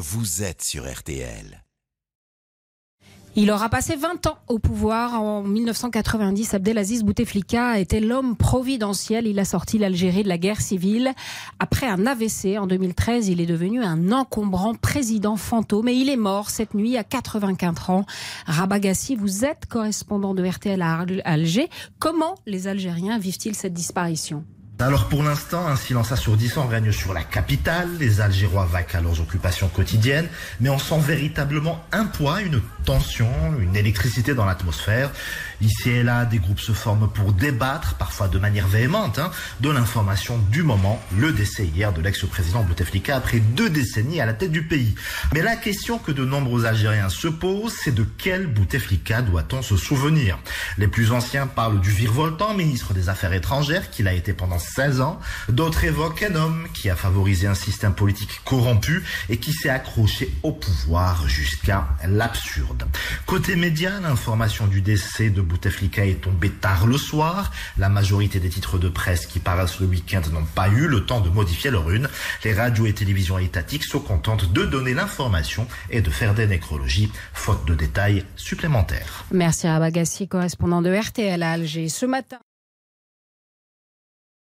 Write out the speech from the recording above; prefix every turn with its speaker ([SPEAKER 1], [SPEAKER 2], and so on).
[SPEAKER 1] vous êtes sur RTL.
[SPEAKER 2] Il aura passé 20 ans au pouvoir. En 1990, Abdelaziz Bouteflika était l'homme providentiel. Il a sorti l'Algérie de la guerre civile. Après un AVC en 2013, il est devenu un encombrant président fantôme et il est mort cette nuit à 84 ans. Rabagassi, vous êtes correspondant de RTL à Alger. Comment les Algériens vivent-ils cette disparition?
[SPEAKER 3] Alors pour l'instant, un silence assourdissant règne sur la capitale. Les Algérois vaquent à leurs occupations quotidiennes, mais on sent véritablement un poids, une tension, une électricité dans l'atmosphère. Ici et là, des groupes se forment pour débattre, parfois de manière véhémente, hein, de l'information du moment, le décès hier de l'ex-président Bouteflika après deux décennies à la tête du pays. Mais la question que de nombreux Algériens se posent, c'est de quel Bouteflika doit-on se souvenir? Les plus anciens parlent du virevoltant ministre des Affaires étrangères qu'il a été pendant 16 ans. D'autres évoquent un homme qui a favorisé un système politique corrompu et qui s'est accroché au pouvoir jusqu'à l'absurde. Côté média, l'information du décès de Bouteflika est tombée tard le soir. La majorité des titres de presse qui paraissent le week-end n'ont pas eu le temps de modifier leur une. Les radios et télévisions étatiques se contentent de donner l'information et de faire des nécrologies, faute de détails supplémentaires.
[SPEAKER 2] Merci à Bagassi, correspondant de RTL à Alger. Ce matin,